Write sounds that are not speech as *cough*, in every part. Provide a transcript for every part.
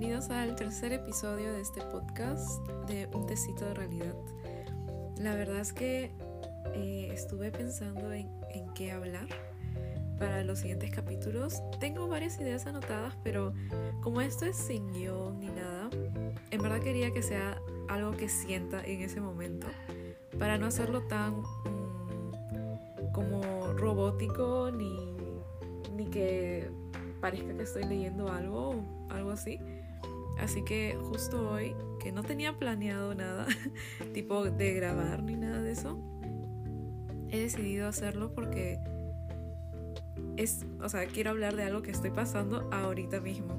bienvenidos al tercer episodio de este podcast de Un Tecito de Realidad. La verdad es que eh, estuve pensando en, qué hablar para los siguientes capítulos. Tengo varias ideas anotadas, pero como esto es sin guion ni nada, en verdad quería que sea algo que sienta en ese momento, para no hacerlo tan mm, como robótico ni, ni que parezca que estoy leyendo algo algo así. Así que justo hoy, que no tenía planeado nada, *laughs* tipo de grabar ni nada de eso, he decidido hacerlo porque es, o sea, quiero hablar de algo que estoy pasando ahorita mismo.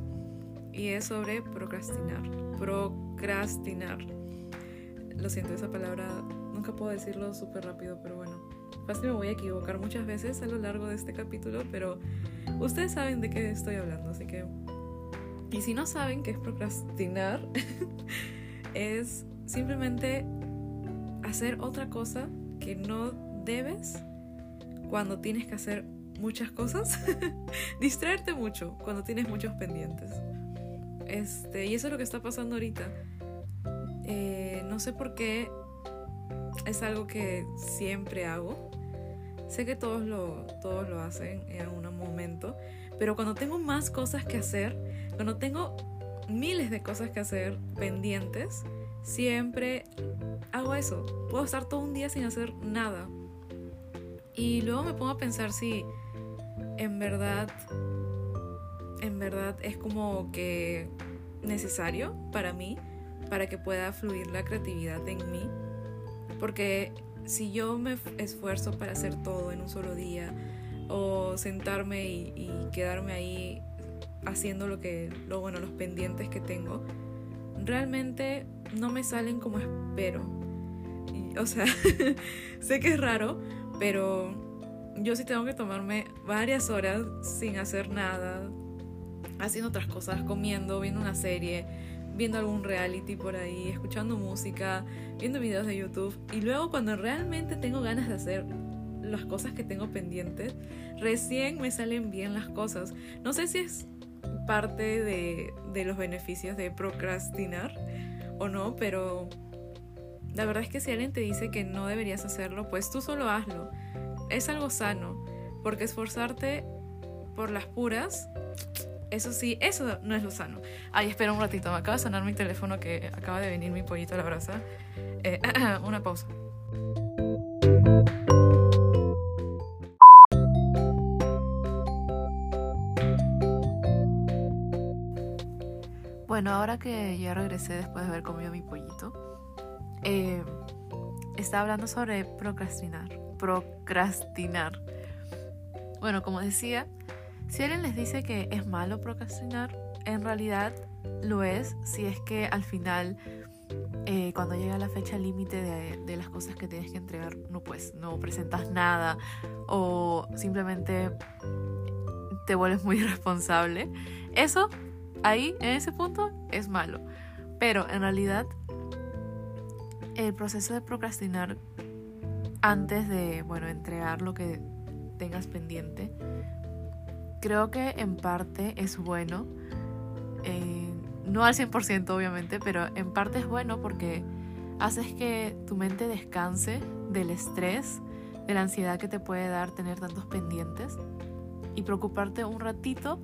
Y es sobre procrastinar. Procrastinar. Lo siento, esa palabra nunca puedo decirlo súper rápido, pero bueno. Fácil me voy a equivocar muchas veces a lo largo de este capítulo, pero ustedes saben de qué estoy hablando, así que y si no saben qué es procrastinar, *laughs* es simplemente hacer otra cosa que no debes cuando tienes que hacer muchas cosas. *laughs* Distraerte mucho cuando tienes muchos pendientes. Este, y eso es lo que está pasando ahorita. Eh, no sé por qué es algo que siempre hago. Sé que todos lo, todos lo hacen en algún momento, pero cuando tengo más cosas que hacer, cuando tengo miles de cosas que hacer pendientes, siempre hago eso. Puedo estar todo un día sin hacer nada. Y luego me pongo a pensar si en verdad, en verdad es como que necesario para mí, para que pueda fluir la creatividad en mí. Porque si yo me esfuerzo para hacer todo en un solo día, o sentarme y, quedarme ahí haciendo lo que, lo bueno, los pendientes que tengo, realmente no me salen como espero. o sea, *laughs* sé que es raro, pero yo sí tengo que tomarme varias horas sin hacer nada, haciendo otras cosas, comiendo, viendo una serie, viendo algún reality por ahí, escuchando música, viendo videos de YouTube. Y luego cuando realmente tengo ganas de hacer las cosas que tengo pendientes, recién me salen bien las cosas. No sé si es parte de, de los beneficios de procrastinar o no, pero la verdad es que si alguien te dice que no deberías hacerlo, pues tú solo hazlo. Es algo sano, porque esforzarte por las puras, eso sí, eso no es lo sano. Ay, espera un ratito, me acaba de sonar mi teléfono que acaba de venir mi pollito a la brasa. Eh, *clears throat* una pausa. Bueno, ahora que ya regresé después de haber comido mi pollito, eh, estaba hablando sobre procrastinar. Procrastinar. Bueno, como decía, si alguien les dice que es malo procrastinar, en realidad lo es si es que al final, eh, cuando llega la fecha límite de, de, las cosas que tienes que entregar, no pues no presentas nada o simplemente te vuelves muy *laughs* irresponsable. Eso ahí, en ese punto, es malo. Pero en realidad, el proceso de procrastinar antes de, bueno, entregar lo que tengas pendiente, creo que en parte es bueno. Eh, no al 100% obviamente, pero en parte es bueno porque haces que tu mente descanse del estrés, de la ansiedad que te puede dar tener tantos pendientes y preocuparte un ratito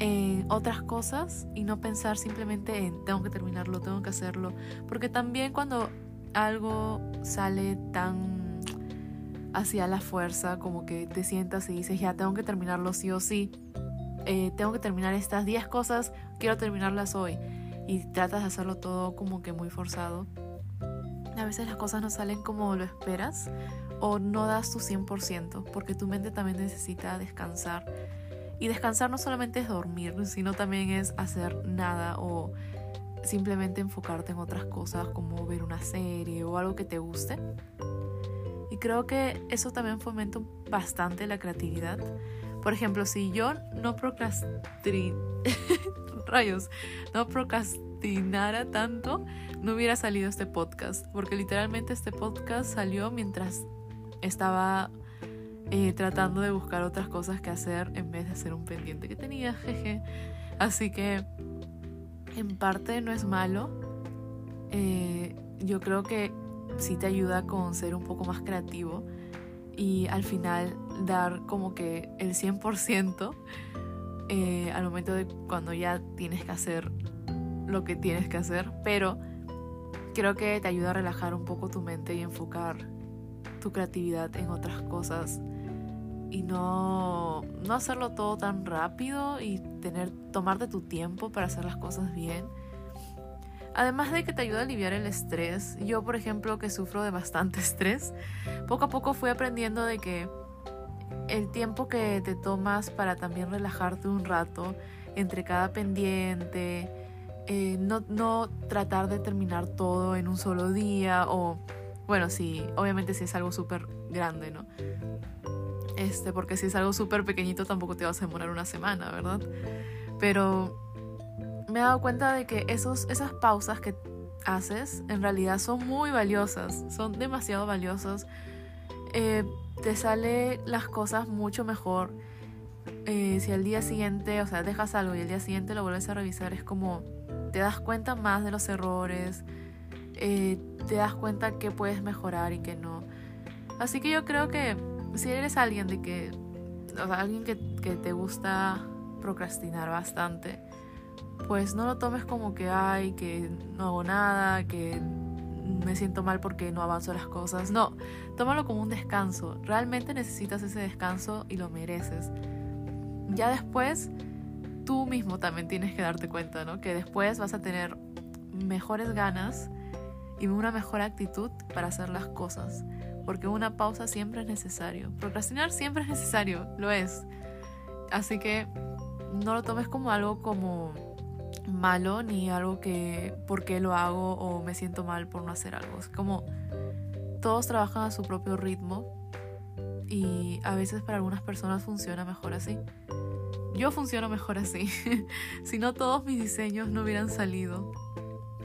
en otras cosas y no pensar simplemente en tengo que terminarlo, tengo que hacerlo. Porque también cuando algo sale tan hacia la fuerza, como que te sientas y dices, ya tengo que terminarlo sí o sí, eh, tengo que terminar estas 10 cosas, quiero terminarlas hoy. Y tratas de hacerlo todo como que muy forzado. A veces las cosas no salen como lo esperas o no das tu 100% porque tu mente también necesita descansar y descansar no solamente es dormir, sino también es hacer nada o simplemente enfocarte en otras cosas como ver una serie o algo que te guste. Y creo que eso también fomenta bastante la creatividad. Por ejemplo, si yo no procrastin... *laughs* rayos, no procrastinara tanto, no hubiera salido este podcast, porque literalmente este podcast salió mientras estaba eh, tratando de buscar otras cosas que hacer en vez de hacer un pendiente que tenía, *laughs* jeje. Así que en parte no es malo. Eh, yo creo que sí te ayuda con ser un poco más creativo y al final dar como que el 100% eh, al momento de cuando ya tienes que hacer lo que tienes que hacer, pero creo que te ayuda a relajar un poco tu mente y enfocar tu creatividad en otras cosas y no, no hacerlo todo tan rápido y tener, tomarte tu tiempo para hacer las cosas bien. Además de que te ayuda a aliviar el estrés, yo por ejemplo que sufro de bastante *laughs* estrés, poco a poco fui aprendiendo de que el tiempo que te tomas para también relajarte un rato entre cada pendiente, eh, no, no tratar de terminar todo en un solo día o, bueno, sí, obviamente si es algo súper grande, ¿no? Este, porque si es algo súper pequeñito tampoco te vas a demorar una semana, ¿verdad? Pero me he dado cuenta de que esos, esas pausas que haces en realidad son muy valiosas, son demasiado valiosas. Eh, te sale las cosas mucho mejor. Eh, si al día siguiente, o sea, dejas algo y al día siguiente lo vuelves a revisar, es como te das cuenta más de los errores, eh, te das cuenta que puedes mejorar y que no. Así que yo creo que si eres alguien de que, o sea, alguien que, que te gusta procrastinar bastante, pues no lo tomes como que ay, que no hago nada, que me siento mal porque no avanzo las cosas. No, tómalo como un descanso. Realmente necesitas ese descanso y lo mereces. Ya después, tú mismo también tienes que darte cuenta, ¿no? Que después vas a tener mejores ganas y una mejor actitud para hacer las cosas. Porque una pausa siempre es necesario. Procrastinar siempre es necesario, lo es. Así que no lo tomes como algo como malo ni algo que por qué lo hago o me siento mal por no hacer algo. Es como todos trabajan a su propio ritmo y a veces para algunas personas funciona mejor así. Yo funciono mejor así. *laughs* si no todos mis diseños no hubieran salido.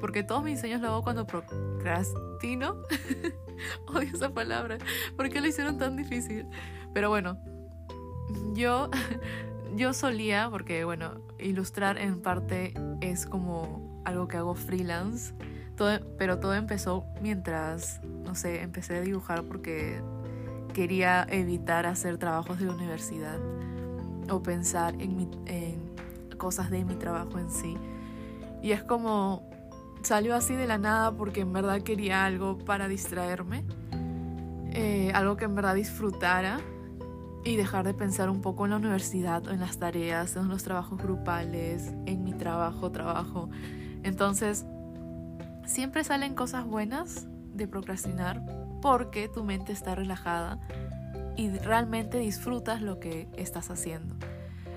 Porque todos mis diseños lo hago cuando procrastino. *laughs* *laughs* Odio esa palabra. ¿Por qué lo hicieron tan difícil? Pero bueno, yo *laughs* yo solía, porque bueno, ilustrar en parte es como algo que hago freelance, todo, pero todo empezó mientras, no sé, empecé a dibujar porque quería evitar hacer trabajos de universidad o pensar en, en cosas de mi trabajo en sí. Y es como salió así de la nada porque en verdad quería algo para distraerme, eh, algo que en verdad disfrutara y dejar de pensar un poco en la universidad, en las tareas, en los trabajos grupales, en mi trabajo, trabajo. Entonces, siempre salen cosas buenas de procrastinar porque tu mente está relajada y realmente disfrutas lo que estás haciendo.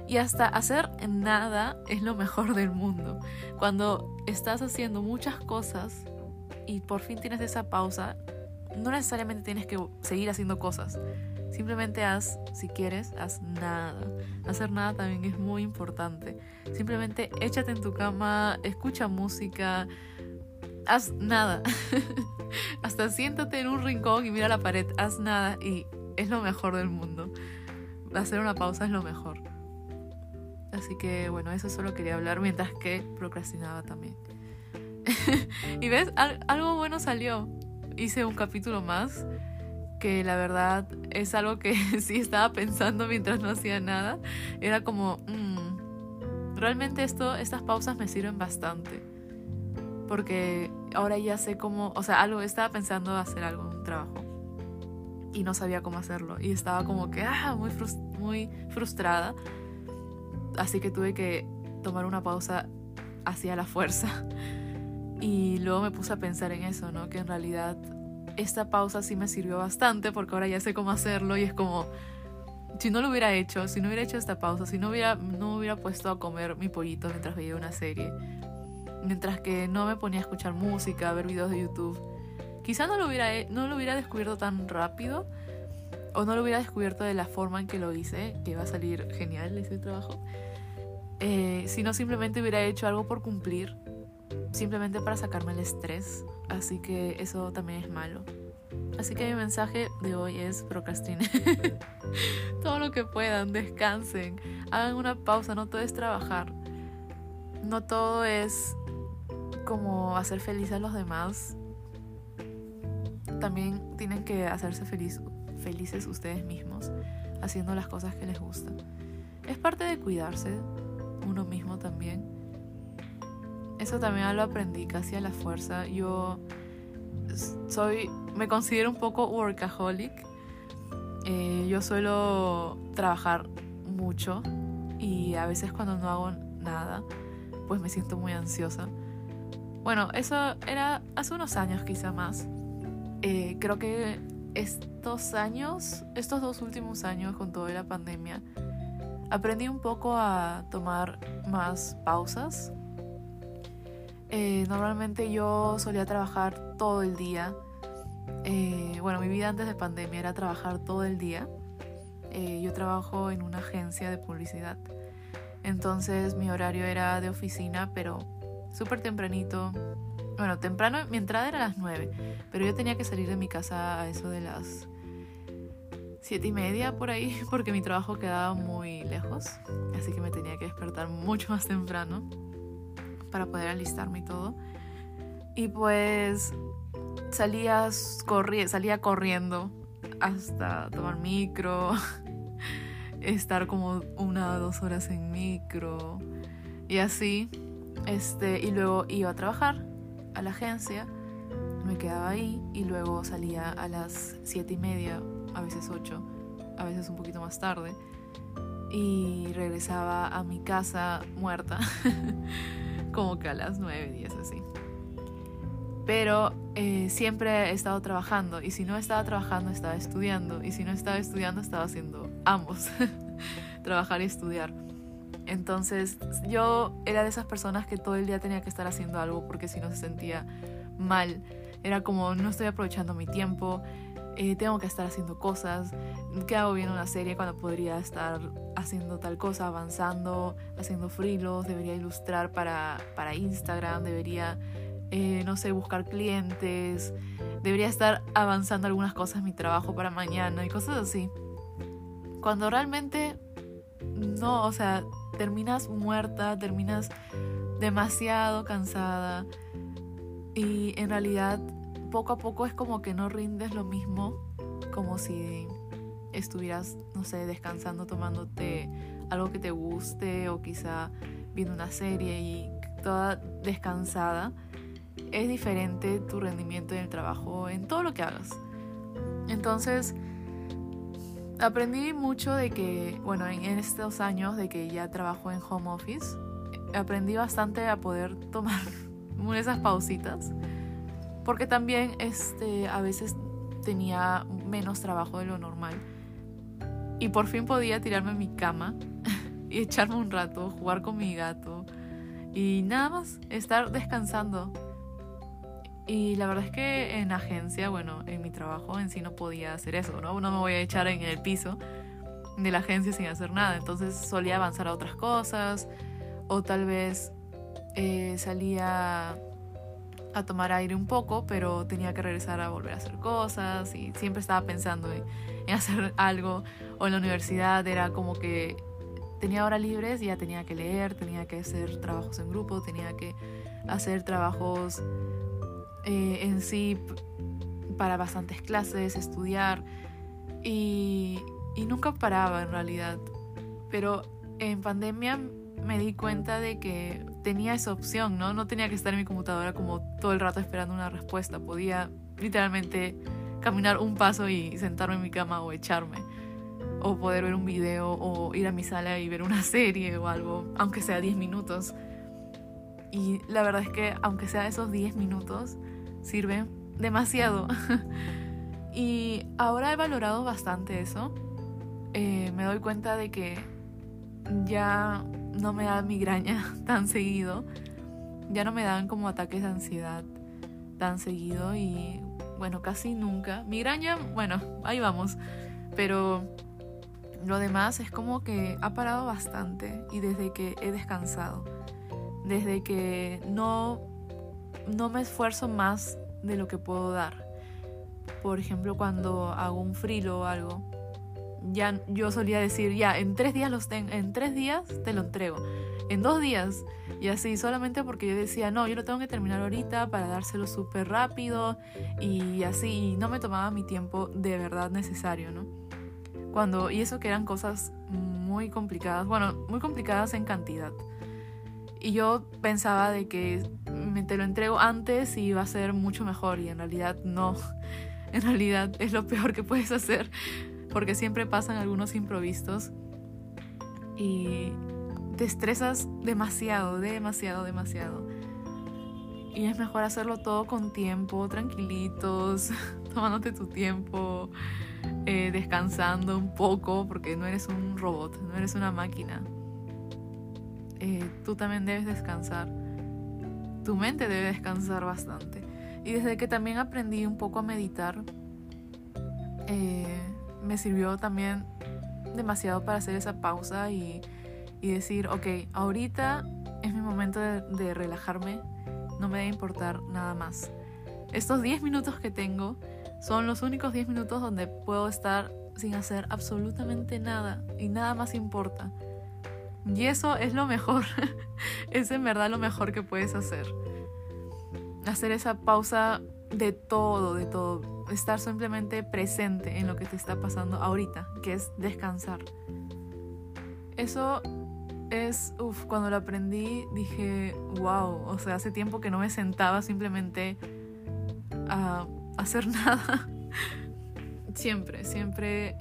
Y hasta hacer nada es lo mejor del mundo. Cuando estás haciendo muchas cosas y por fin tienes esa pausa, no necesariamente tienes que seguir haciendo cosas. Simplemente haz, si quieres, haz nada. Hacer nada también es muy importante. Simplemente échate en tu cama, escucha música, haz nada. *laughs* Hasta siéntate en un rincón y mira la pared, haz nada y es lo mejor del mundo. Hacer una pausa es lo mejor. Así que bueno, eso solo quería hablar mientras que procrastinaba también. *laughs* y ves, algo bueno salió. Hice un capítulo más que la verdad es algo que *laughs* sí estaba pensando mientras no hacía nada. Era como, mm, realmente esto, estas pausas me sirven bastante. Porque ahora ya sé cómo, o sea, algo, estaba pensando hacer algo, un trabajo. Y no sabía cómo hacerlo. Y estaba como que, ah, muy frustrada. Así que tuve que tomar una pausa hacia la fuerza. *laughs* Y luego me puse a pensar en eso, ¿no? Que en realidad esta pausa sí me sirvió bastante porque ahora ya sé cómo hacerlo y es como, si no lo hubiera hecho, si no hubiera hecho esta pausa, si no hubiera, no hubiera puesto a comer mi pollito mientras veía una serie, mientras que no me ponía a escuchar música, a ver videos de YouTube, quizá no lo hubiera, no lo hubiera descubierto tan rápido o no lo hubiera descubierto de la forma en que lo hice, que va a salir genial ese trabajo, eh, sino simplemente hubiera hecho algo por cumplir simplemente para sacarme el estrés. Así que eso también es malo. Así que mi mensaje de hoy es procrastinen. *laughs* todo lo que puedan, descansen, hagan una pausa, no todo es trabajar. No todo es como hacer feliz a los demás, también tienen que hacerse feliz, felices ustedes mismos haciendo las cosas que les gustan. Es parte de cuidarse uno mismo también. Eso también lo aprendí casi a la fuerza. Yo soy, me considero un poco workaholic. Eh, yo suelo trabajar mucho y a veces cuando no hago nada, pues me siento muy ansiosa. Bueno, eso era hace unos años quizá más. Eh, creo que estos años, estos dos últimos años con toda la pandemia, aprendí un poco a tomar más pausas. Eh, normalmente yo solía trabajar todo el día. Eh, bueno, mi vida antes de pandemia era trabajar todo el día. yo trabajo en una agencia de publicidad. Entonces mi horario era de oficina, pero súper tempranito. Bueno, temprano, mi entrada era a las 9, pero yo tenía que salir de mi casa a eso de las siete y media por ahí, *laughs* porque mi trabajo quedaba muy lejos, así que me tenía que despertar mucho más temprano para poder alistarme y todo. Y pues salía, salía corriendo hasta tomar micro, *laughs* estar como una o dos horas en micro y así. Este, y luego iba a trabajar a la agencia, me quedaba ahí y luego salía a las siete y media, a veces ocho, a veces un poquito más tarde. Y regresaba a mi casa muerta, *laughs* como que a las nueve, diez así. Pero eh, siempre he estado trabajando y si no estaba trabajando estaba estudiando y si no estaba estudiando estaba haciendo ambos, *laughs* trabajar y estudiar. Entonces yo era de esas personas que todo el día tenía que estar haciendo algo porque si no se sentía mal. Era como no estoy aprovechando mi tiempo, eh, tengo que estar haciendo cosas, ¿qué hago viendo una serie cuando podría estar haciendo tal cosa, avanzando, haciendo frilos, debería ilustrar para, para Instagram, debería, eh, no sé, buscar clientes, debería estar avanzando algunas cosas en mi trabajo para mañana y cosas así. Cuando realmente no, o sea, terminas muerta, terminas demasiado cansada y en realidad poco a poco es como que no rindes lo mismo como si estuvieras, no sé, descansando, tomándote algo que te guste o quizá viendo una serie y toda descansada. Es diferente tu rendimiento en el trabajo, en todo lo que hagas. Entonces, aprendí mucho de que, bueno, en estos años de que ya trabajo en home office, aprendí bastante a poder tomar *laughs* esas pausitas, porque también este, a veces tenía menos trabajo de lo normal. Y por fin podía tirarme en mi cama *laughs* y echarme un rato, jugar con mi gato y nada más estar descansando y la verdad es que en agencia, bueno, en mi trabajo en sí no podía hacer eso, ¿no? No me voy a echar en el piso de la agencia sin hacer nada. Entonces solía avanzar a otras cosas o tal vez eh, salía a tomar aire un poco, pero tenía que regresar a volver a hacer cosas y siempre estaba pensando en, en *laughs* hacer algo. O en la universidad era como que tenía horas libres y ya tenía que leer, tenía que hacer trabajos en grupo, tenía que hacer trabajos eh, en sí para bastantes clases, estudiar y, y nunca paraba en realidad. Pero en pandemia me di cuenta de que tenía esa opción, ¿no? No tenía que estar en mi computadora como todo el rato esperando una respuesta. Podía literalmente caminar un paso y sentarme en mi cama o echarme. O poder ver un video o ir a mi sala y ver una *laughs* serie o algo, aunque sea 10 minutos. Y la verdad es que aunque sea esos 10 minutos, sirve demasiado. *laughs* y ahora he valorado bastante eso. Eh, me doy cuenta de que ya no me da migraña *laughs* tan seguido. Ya no me dan como ataques de ansiedad tan seguido y bueno, casi nunca. Migraña, bueno, ahí vamos. Pero lo demás es como que ha parado bastante y desde que he descansado. Desde que no no me esfuerzo más de lo que puedo dar. Por ejemplo, cuando hago un frilo o algo, ya yo solía decir, ya, en tres días los en tres días te lo entrego, en dos días, y así, solamente porque yo decía, no, yo lo tengo que terminar ahorita para dárselo súper rápido, y así, no me tomaba mi tiempo de verdad necesario, ¿no? Cuando, y eso que eran cosas muy complicadas, bueno, muy complicadas en cantidad. Y yo pensaba de que me te lo entrego antes y iba a ser mucho mejor, y en realidad no. *laughs* En realidad es lo peor que puedes hacer porque siempre pasan algunos improvistos y te estresas demasiado, demasiado, demasiado. Y es mejor hacerlo todo con tiempo, tranquilitos, *laughs* tomándote tu tiempo, eh, descansando un poco, porque no eres un robot, no eres una máquina. Eh, tú también debes descansar. Tu mente debe descansar bastante. Y desde que también aprendí un poco a meditar, eh, me sirvió también demasiado para hacer esa pausa y, decir, ok, ahorita es mi momento de, relajarme, no me debe importar nada más. Estos 10 minutos que tengo son los únicos 10 minutos donde puedo estar sin hacer absolutamente nada y nada más importa. Y eso es lo mejor, *laughs* es en verdad lo mejor que puedes hacer. Hacer esa pausa de todo, de todo. Estar simplemente presente en lo que te está pasando ahorita, que es descansar. Eso es, uff, cuando lo aprendí dije, wow, o sea, hace tiempo que no me sentaba simplemente a hacer *laughs* nada. siempre, siempre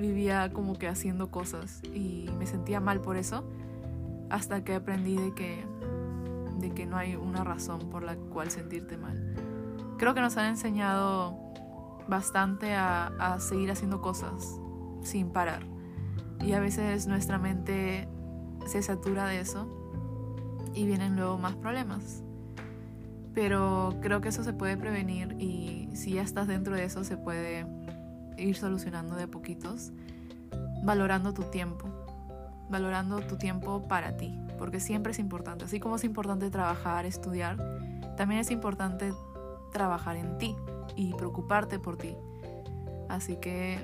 vivía como que haciendo cosas y me sentía mal por eso, hasta que aprendí de que, de que no hay una razón por la cual sentirte mal creo que nos han enseñado bastante a, seguir haciendo cosas sin parar. Y a veces nuestra mente se satura de eso y vienen luego más problemas. Pero creo que eso se puede prevenir y si ya estás dentro de eso se puede ir solucionando de poquitos, valorando tu tiempo, valorando tu tiempo para ti, porque siempre es importante. Así como es importante trabajar, estudiar, también es importante trabajar en ti y preocuparte por ti. Así que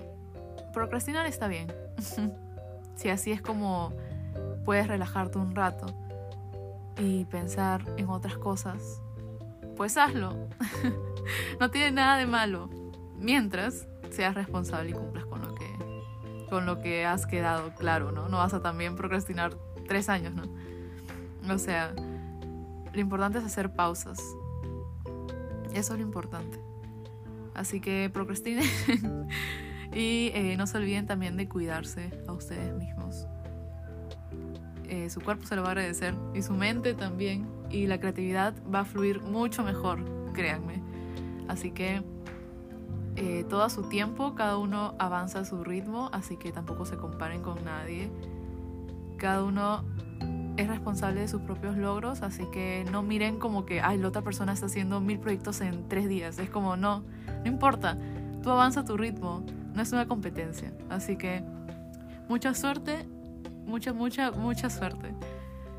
procrastinar está bien. *laughs* si así es como puedes relajarte un rato y pensar en otras cosas, pues hazlo. *laughs* no tiene nada de malo. Mientras seas responsable y cumplas con lo que, con lo que has quedado claro, ¿no? No vas a también procrastinar tres años, ¿no? O sea, lo importante es hacer pausas eso es lo importante. Así que procrastinen *laughs* y eh, no se olviden también de cuidarse a ustedes mismos. Eh, su cuerpo se lo va a agradecer y su mente también. Y la creatividad va a fluir mucho mejor, créanme. Así que eh, todo a su tiempo, cada uno avanza a su ritmo, así que tampoco se comparen con nadie. Cada uno es responsable de sus propios logros, así que no miren como que, ay, la otra persona está haciendo mil proyectos en tres días. Es como, no, no importa, tú avanza a tu ritmo, no es una competencia. Así que mucha suerte, mucha, mucha, mucha suerte.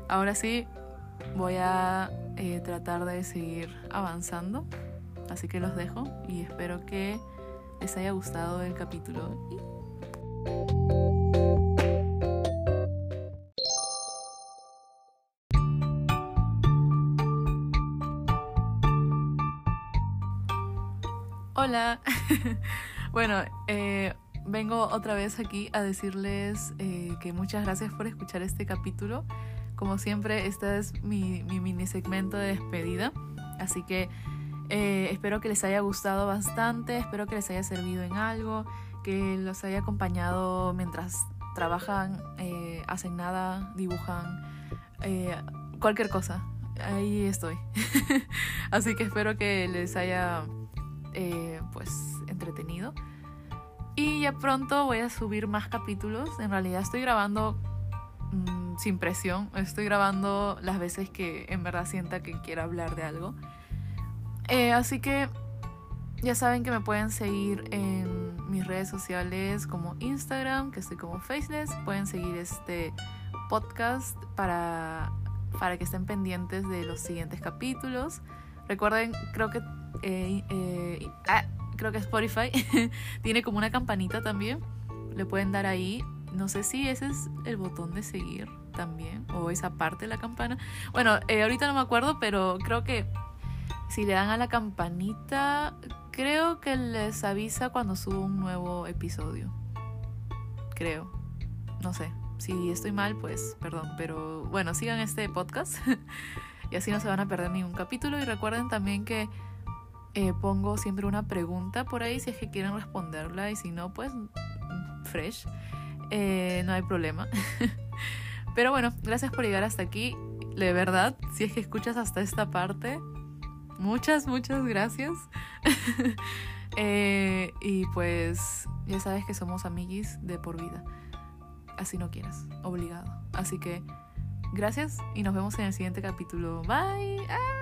Ahora sí, voy a eh, tratar de seguir avanzando, así que los dejo y espero que les haya gustado el capítulo. Hola. *laughs* bueno, eh, vengo otra vez aquí a decirles eh, que muchas gracias por escuchar este capítulo. Como siempre, este es mi, mini segmento de despedida. Así que eh, espero que les haya gustado bastante, espero que les haya servido en algo, que los haya acompañado mientras trabajan, hacen nada, dibujan, cualquier cosa. Ahí estoy. *laughs* Así que espero que les haya eh, pues entretenido. Y ya pronto voy a subir más capítulos. En realidad estoy grabando mm, sin presión. Estoy grabando las veces que en verdad sienta que quiera hablar de algo. Eh, así que ya saben que me pueden seguir en mis redes sociales como Instagram, que estoy como Faceless. Pueden seguir este podcast para, para que estén pendientes de los siguientes capítulos. Recuerden, creo que eh, eh, ah, creo que Spotify *laughs* tiene como una campanita también le pueden dar ahí. No sé si ese es el botón de seguir también, o esa parte de la campana. Bueno, ahorita no me acuerdo, pero creo que si le dan a la campanita, creo que les avisa cuando subo un nuevo episodio. Creo. No sé. Si estoy mal, pues perdón. Pero bueno, sigan este podcast. *laughs* y así no se van a perder ningún capítulo. Y recuerden también que eh, pongo siempre una pregunta por ahí si es que quieren responderla. Y si no, pues fresh. Eh, no hay problema. *laughs* Pero bueno, gracias por llegar hasta aquí. De verdad, si es que escuchas hasta esta parte, muchas, muchas gracias. *laughs* Eh, y pues ya sabes que somos amiguis de por vida. Así no quieras, obligado. Así que gracias y nos vemos en el siguiente capítulo. Bye. Ah.